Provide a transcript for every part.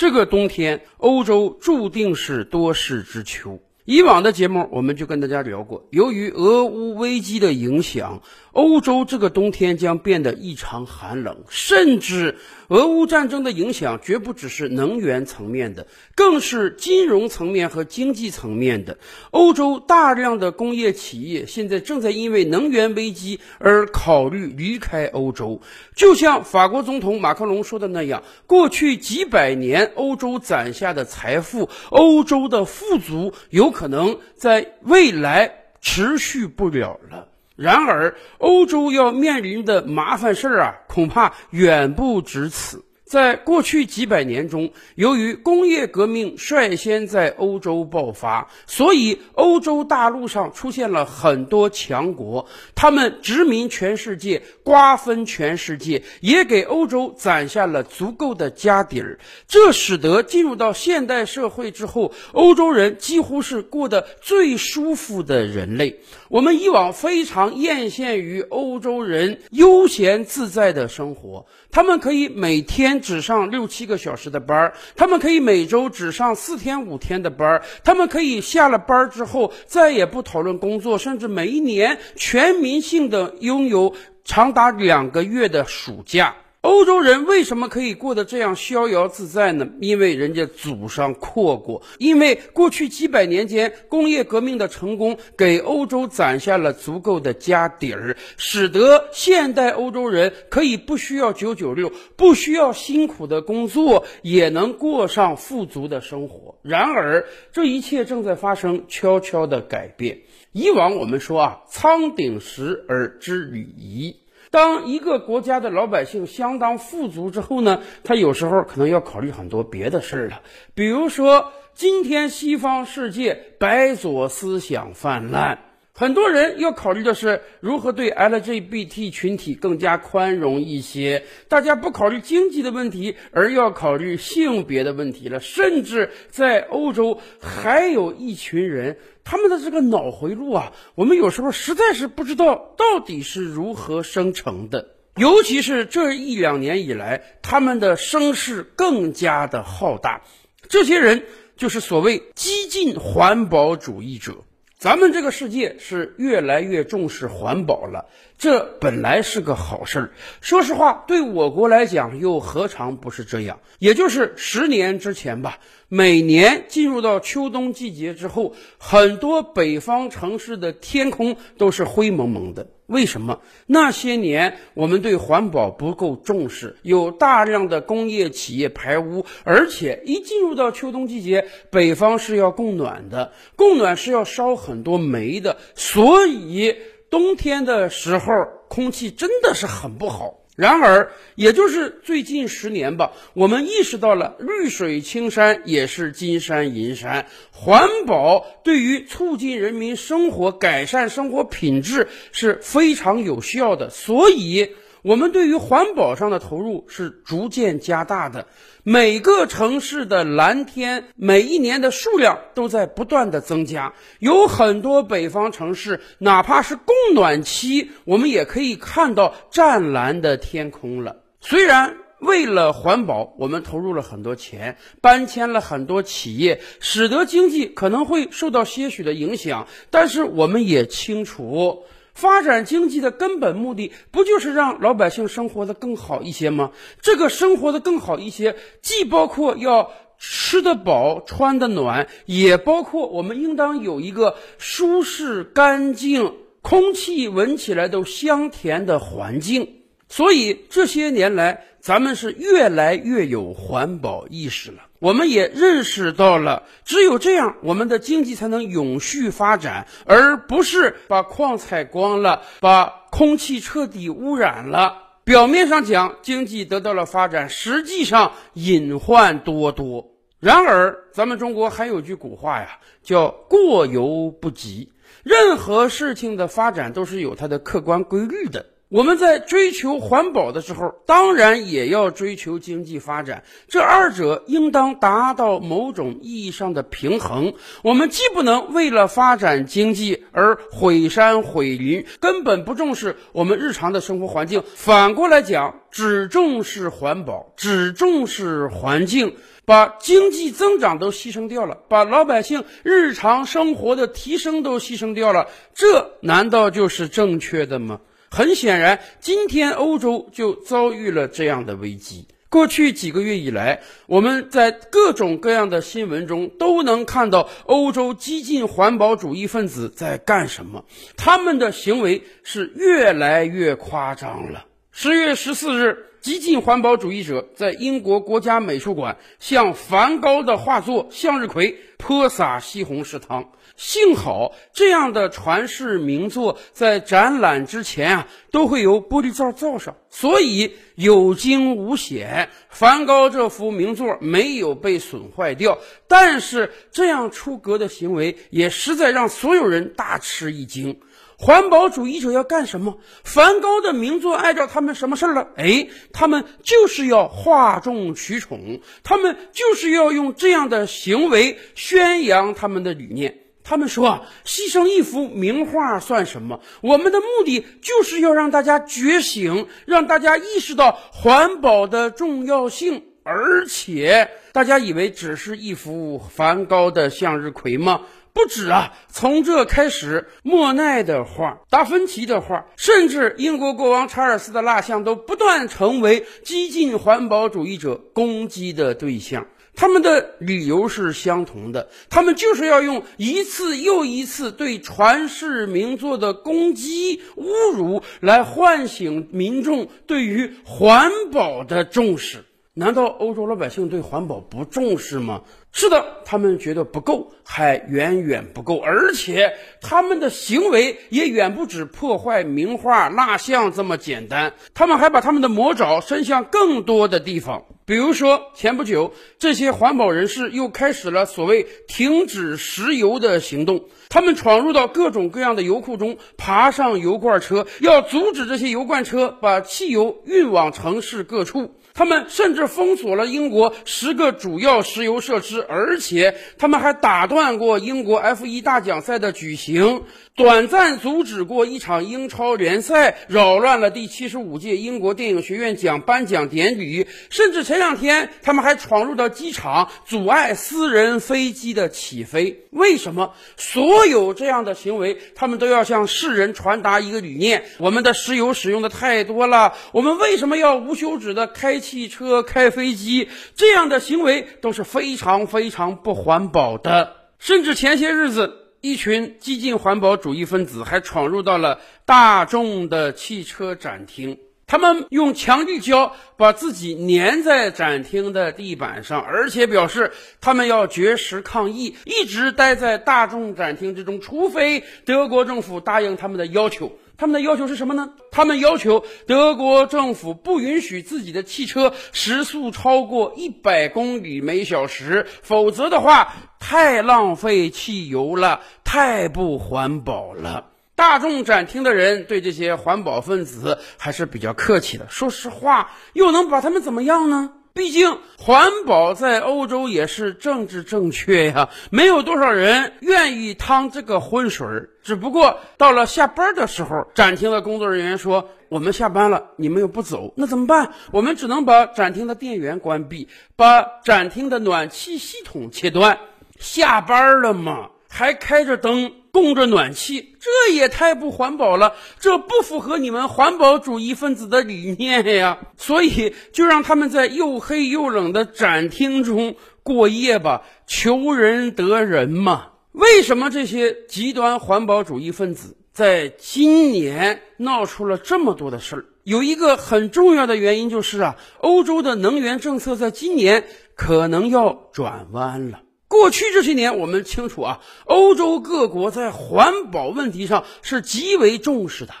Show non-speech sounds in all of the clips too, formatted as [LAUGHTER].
这个冬天，欧洲注定是多事之秋。以往的节目，我们就跟大家聊过，由于俄乌危机的影响，欧洲这个冬天将变得异常寒冷，甚至俄乌战争的影响绝不只是能源层面的，更是金融层面和经济层面的。欧洲大量的工业企业现在正在因为能源危机而考虑离开欧洲，就像法国总统马克龙说的那样，过去几百年欧洲攒下的财富，欧洲的富足有可能在未来持续不了了。然而，欧洲要面临的麻烦事儿啊，恐怕远不止此。在过去几百年中，由于工业革命率先在欧洲爆发，所以欧洲大陆上出现了很多强国，他们殖民全世界，瓜分全世界，也给欧洲攒下了足够的家底儿。这使得进入到现代社会之后，欧洲人几乎是过得最舒服的人类。我们以往非常艳羡于欧洲人悠闲自在的生活，他们可以每天。只上六七个小时的班儿，他们可以每周只上四天五天的班儿，他们可以下了班儿之后再也不讨论工作，甚至每一年全民性的拥有长达两个月的暑假。欧洲人为什么可以过得这样逍遥自在呢？因为人家祖上阔过，因为过去几百年间工业革命的成功给欧洲攒下了足够的家底儿，使得现代欧洲人可以不需要九九六，不需要辛苦的工作，也能过上富足的生活。然而，这一切正在发生悄悄的改变。以往我们说啊，仓顶实而知礼仪。当一个国家的老百姓相当富足之后呢，他有时候可能要考虑很多别的事儿了。比如说，今天西方世界白左思想泛滥，很多人要考虑的是如何对 LGBT 群体更加宽容一些。大家不考虑经济的问题，而要考虑性别的问题了。甚至在欧洲，还有一群人。他们的这个脑回路啊，我们有时候实在是不知道到底是如何生成的。尤其是这一两年以来，他们的声势更加的浩大。这些人就是所谓激进环保主义者。咱们这个世界是越来越重视环保了，这本来是个好事儿。说实话，对我国来讲，又何尝不是这样？也就是十年之前吧。每年进入到秋冬季节之后，很多北方城市的天空都是灰蒙蒙的。为什么？那些年我们对环保不够重视，有大量的工业企业排污，而且一进入到秋冬季节，北方是要供暖的，供暖是要烧很多煤的，所以冬天的时候空气真的是很不好。然而，也就是最近十年吧，我们意识到了绿水青山也是金山银山，环保对于促进人民生活、改善生活品质是非常有效的，所以。我们对于环保上的投入是逐渐加大的，每个城市的蓝天每一年的数量都在不断的增加，有很多北方城市，哪怕是供暖期，我们也可以看到湛蓝的天空了。虽然为了环保，我们投入了很多钱，搬迁了很多企业，使得经济可能会受到些许的影响，但是我们也清楚。发展经济的根本目的，不就是让老百姓生活的更好一些吗？这个生活的更好一些，既包括要吃得饱、穿得暖，也包括我们应当有一个舒适、干净、空气闻起来都香甜的环境。所以这些年来，咱们是越来越有环保意识了。我们也认识到了，只有这样，我们的经济才能永续发展，而不是把矿采光了，把空气彻底污染了。表面上讲，经济得到了发展，实际上隐患多多。然而，咱们中国还有句古话呀，叫“过犹不及”。任何事情的发展都是有它的客观规律的。我们在追求环保的时候，当然也要追求经济发展，这二者应当达到某种意义上的平衡。我们既不能为了发展经济而毁山毁林，根本不重视我们日常的生活环境；反过来讲，只重视环保，只重视环境，把经济增长都牺牲掉了，把老百姓日常生活的提升都牺牲掉了，这难道就是正确的吗？很显然，今天欧洲就遭遇了这样的危机。过去几个月以来，我们在各种各样的新闻中都能看到欧洲激进环保主义分子在干什么，他们的行为是越来越夸张了。十月十四日。激进环保主义者在英国国家美术馆向梵高的画作《向日葵》泼洒西红柿汤。幸好这样的传世名作在展览之前啊都会由玻璃罩罩上，所以有惊无险。梵高这幅名作没有被损坏掉，但是这样出格的行为也实在让所有人大吃一惊。环保主义者要干什么？梵高的名作碍着他们什么事儿了？哎，他们就是要哗众取宠，他们就是要用这样的行为宣扬他们的理念。他们说啊，牺牲一幅名画算什么？我们的目的就是要让大家觉醒，让大家意识到环保的重要性。而且，大家以为只是一幅梵高的向日葵吗？不止啊！从这开始，莫奈的画、达芬奇的画，甚至英国国王查尔斯的蜡像，都不断成为激进环保主义者攻击的对象。他们的理由是相同的，他们就是要用一次又一次对传世名作的攻击、侮辱，来唤醒民众对于环保的重视。难道欧洲老百姓对环保不重视吗？是的，他们觉得不够，还远远不够，而且他们的行为也远不止破坏名画、蜡像这么简单。他们还把他们的魔爪伸向更多的地方，比如说，前不久这些环保人士又开始了所谓停止石油的行动。他们闯入到各种各样的油库中，爬上油罐车，要阻止这些油罐车把汽油运往城市各处。他们甚至封锁了英国十个主要石油设施，而且他们还打断过英国 F1 大奖赛的举行，短暂阻止过一场英超联赛，扰乱了第七十五届英国电影学院奖颁奖典礼。甚至前两天，他们还闯入到机场，阻碍私人飞机的起飞。为什么？所有这样的行为，他们都要向世人传达一个理念：我们的石油使用的太多了。我们为什么要无休止的开启？汽车开飞机这样的行为都是非常非常不环保的，甚至前些日子，一群激进环保主义分子还闯入到了大众的汽车展厅，他们用强力胶把自己粘在展厅的地板上，而且表示他们要绝食抗议，一直待在大众展厅之中，除非德国政府答应他们的要求。他们的要求是什么呢？他们要求德国政府不允许自己的汽车时速超过一百公里每小时，否则的话太浪费汽油了，太不环保了。大众展厅的人对这些环保分子还是比较客气的。说实话，又能把他们怎么样呢？毕竟环保在欧洲也是政治正确呀，[LAUGHS] 没有多少人愿意趟这个浑水儿。只不过到了下班的时候，展厅的工作人员说：“我们下班了，你们又不走，那怎么办？我们只能把展厅的电源关闭，把展厅的暖气系统切断。下班了嘛，还开着灯。”供着暖气，这也太不环保了，这不符合你们环保主义分子的理念呀！所以就让他们在又黑又冷的展厅中过夜吧，求人得人嘛。为什么这些极端环保主义分子在今年闹出了这么多的事儿？有一个很重要的原因就是啊，欧洲的能源政策在今年可能要转弯了。过去这些年，我们清楚啊，欧洲各国在环保问题上是极为重视的。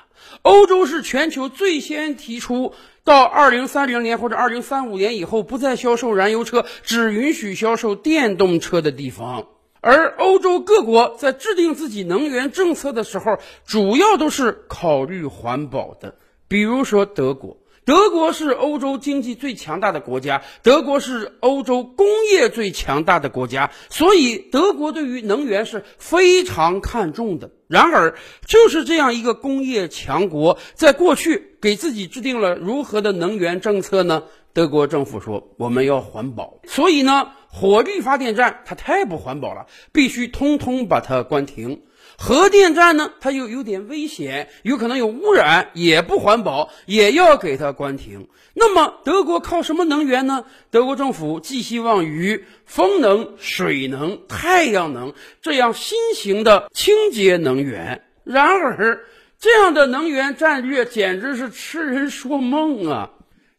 欧洲是全球最先提出到二零三零年或者二零三五年以后不再销售燃油车，只允许销售电动车的地方。而欧洲各国在制定自己能源政策的时候，主要都是考虑环保的。比如说德国。德国是欧洲经济最强大的国家，德国是欧洲工业最强大的国家，所以德国对于能源是非常看重的。然而，就是这样一个工业强国，在过去给自己制定了如何的能源政策呢？德国政府说我们要环保，所以呢，火力发电站它太不环保了，必须通通把它关停。核电站呢，它又有点危险，有可能有污染，也不环保，也要给它关停。那么德国靠什么能源呢？德国政府寄希望于风能、水能、太阳能这样新型的清洁能源。然而，这样的能源战略简直是痴人说梦啊！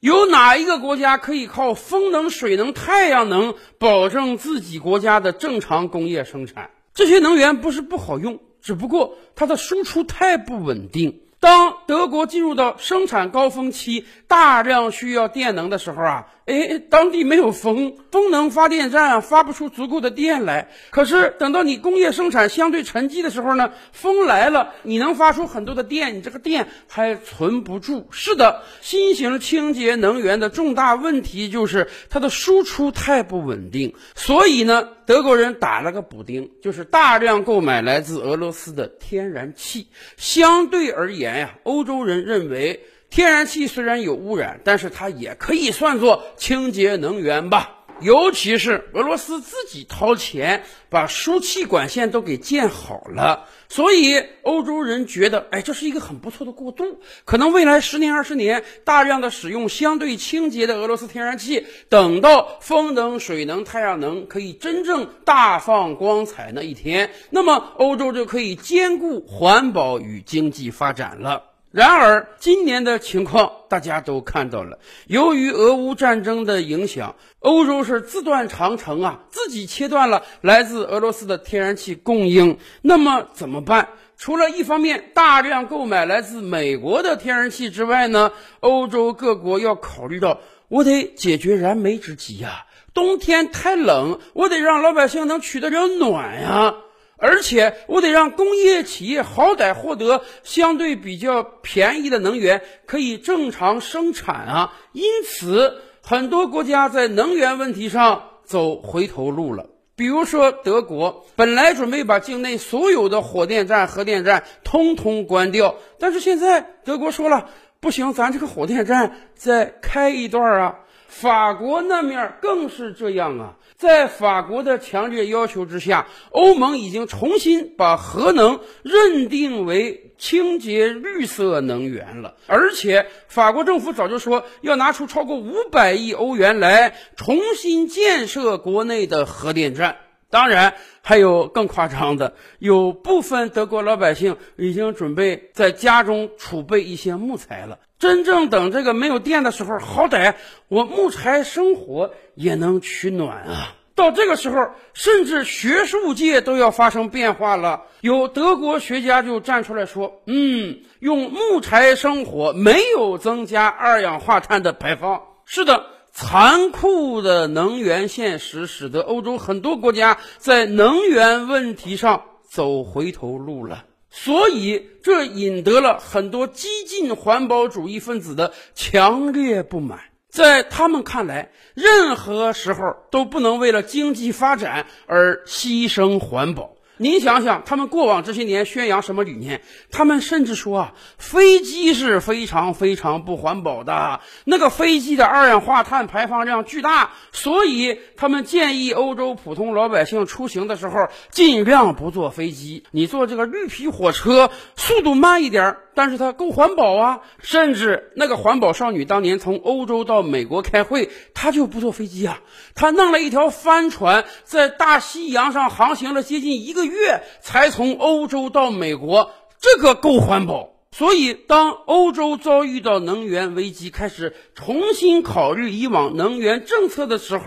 有哪一个国家可以靠风能、水能、太阳能保证自己国家的正常工业生产？这些能源不是不好用。只不过它的输出太不稳定。当德国进入到生产高峰期，大量需要电能的时候啊。哎，当地没有风，风能发电站发不出足够的电来。可是等到你工业生产相对沉寂的时候呢，风来了，你能发出很多的电，你这个电还存不住。是的，新型清洁能源的重大问题就是它的输出太不稳定。所以呢，德国人打了个补丁，就是大量购买来自俄罗斯的天然气。相对而言呀，欧洲人认为。天然气虽然有污染，但是它也可以算作清洁能源吧。尤其是俄罗斯自己掏钱把输气管线都给建好了，所以欧洲人觉得，哎，这是一个很不错的过渡。可能未来十年、二十年，大量的使用相对清洁的俄罗斯天然气，等到风能、水能、太阳能可以真正大放光彩那一天，那么欧洲就可以兼顾环保与经济发展了。然而，今年的情况大家都看到了。由于俄乌战争的影响，欧洲是自断长城啊，自己切断了来自俄罗斯的天然气供应。那么怎么办？除了一方面大量购买来自美国的天然气之外呢？欧洲各国要考虑到，我得解决燃眉之急呀。冬天太冷，我得让老百姓能取得了暖呀。而且我得让工业企业好歹获得相对比较便宜的能源，可以正常生产啊。因此，很多国家在能源问题上走回头路了。比如说德国，本来准备把境内所有的火电站、核电站通通关掉，但是现在德国说了，不行，咱这个火电站再开一段啊。法国那面更是这样啊。在法国的强烈要求之下，欧盟已经重新把核能认定为清洁绿色能源了。而且，法国政府早就说要拿出超过五百亿欧元来重新建设国内的核电站。当然，还有更夸张的，有部分德国老百姓已经准备在家中储备一些木材了。真正等这个没有电的时候，好歹我木材生火也能取暖啊！到这个时候，甚至学术界都要发生变化了。有德国学家就站出来说：“嗯，用木材生火没有增加二氧化碳的排放。”是的，残酷的能源现实使得欧洲很多国家在能源问题上走回头路了。所以，这引得了很多激进环保主义分子的强烈不满。在他们看来，任何时候都不能为了经济发展而牺牲环保。您想想，他们过往这些年宣扬什么理念？他们甚至说啊，飞机是非常非常不环保的，那个飞机的二氧化碳排放量巨大，所以他们建议欧洲普通老百姓出行的时候尽量不坐飞机，你坐这个绿皮火车，速度慢一点。但是它够环保啊！甚至那个环保少女当年从欧洲到美国开会，她就不坐飞机啊，她弄了一条帆船，在大西洋上航行了接近一个月月，才从欧洲到美国，这个够环保。所以，当欧洲遭遇到能源危机，开始重新考虑以往能源政策的时候。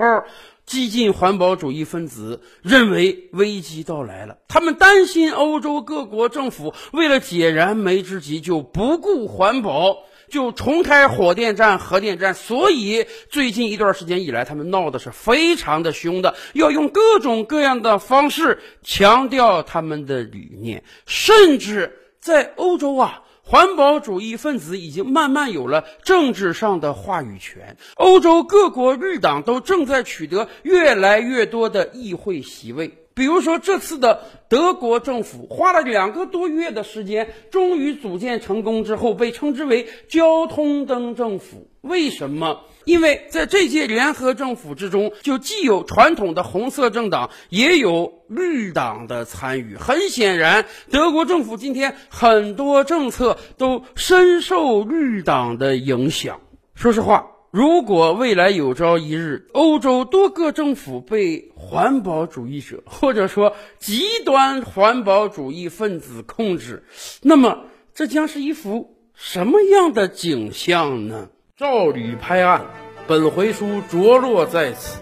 激进环保主义分子认为危机到来了，他们担心欧洲各国政府为了解燃眉之急就不顾环保，就重开火电站、核电站。所以最近一段时间以来，他们闹的是非常的凶的，要用各种各样的方式强调他们的理念，甚至在欧洲啊。环保主义分子已经慢慢有了政治上的话语权。欧洲各国绿党都正在取得越来越多的议会席位。比如说，这次的德国政府花了两个多月的时间，终于组建成功之后，被称之为“交通灯政府”。为什么？因为在这届联合政府之中，就既有传统的红色政党，也有绿党的参与。很显然，德国政府今天很多政策都深受绿党的影响。说实话。如果未来有朝一日，欧洲多个政府被环保主义者 [LAUGHS] 或者说极端环保主义分子控制，那么这将是一幅什么样的景象呢？照吕拍案，本回书着落在此。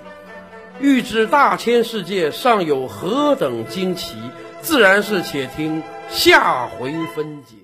欲知大千世界尚有何等惊奇，自然是且听下回分解。